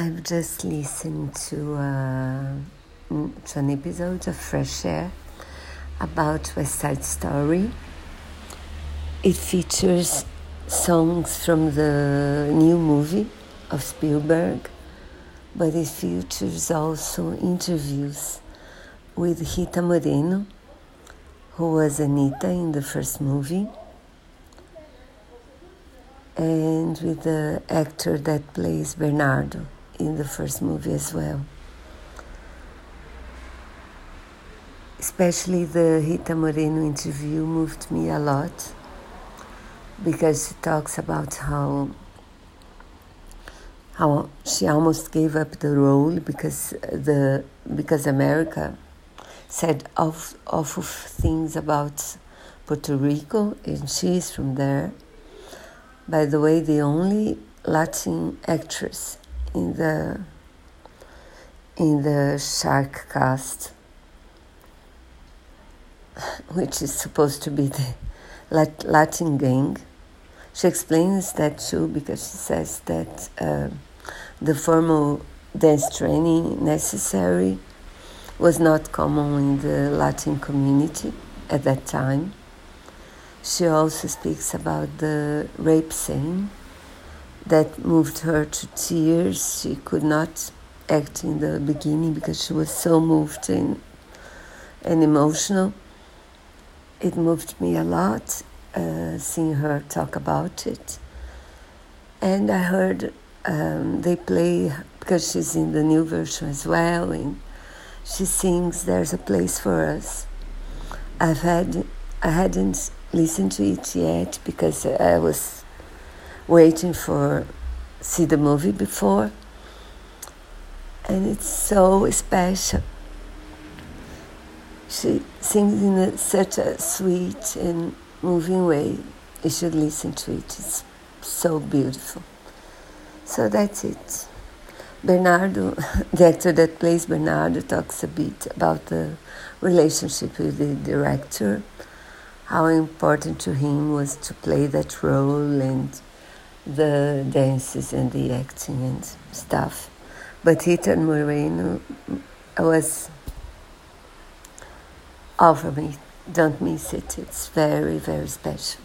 I've just listened to, uh, to an episode of Fresh Air about West Side Story. It features songs from the new movie of Spielberg, but it features also interviews with Rita Moreno, who was Anita in the first movie and with the actor that plays Bernardo in the first movie as well. Especially the Rita Moreno interview moved me a lot because she talks about how how she almost gave up the role because the because America said awful, awful things about Puerto Rico and she's from there. By the way, the only Latin actress in the in the shark cast, which is supposed to be the Latin gang. She explains that too because she says that uh, the formal dance training necessary was not common in the Latin community at that time. She also speaks about the rape scene that moved her to tears. She could not act in the beginning because she was so moved and, and emotional. It moved me a lot uh, seeing her talk about it. And I heard um, they play because she's in the new version as well, and she sings "There's a Place for Us." I've had I hadn't listened to it yet because I was waiting for see the movie before. And it's so special. She sings in a, such a sweet and moving way. You should listen to it. It's so beautiful. So that's it. Bernardo the actor that plays bernardo talks a bit about the relationship with the director. How important to him was to play that role and the dances and the acting and stuff. But Rita Moreno was for me. Don't miss it. It's very, very special.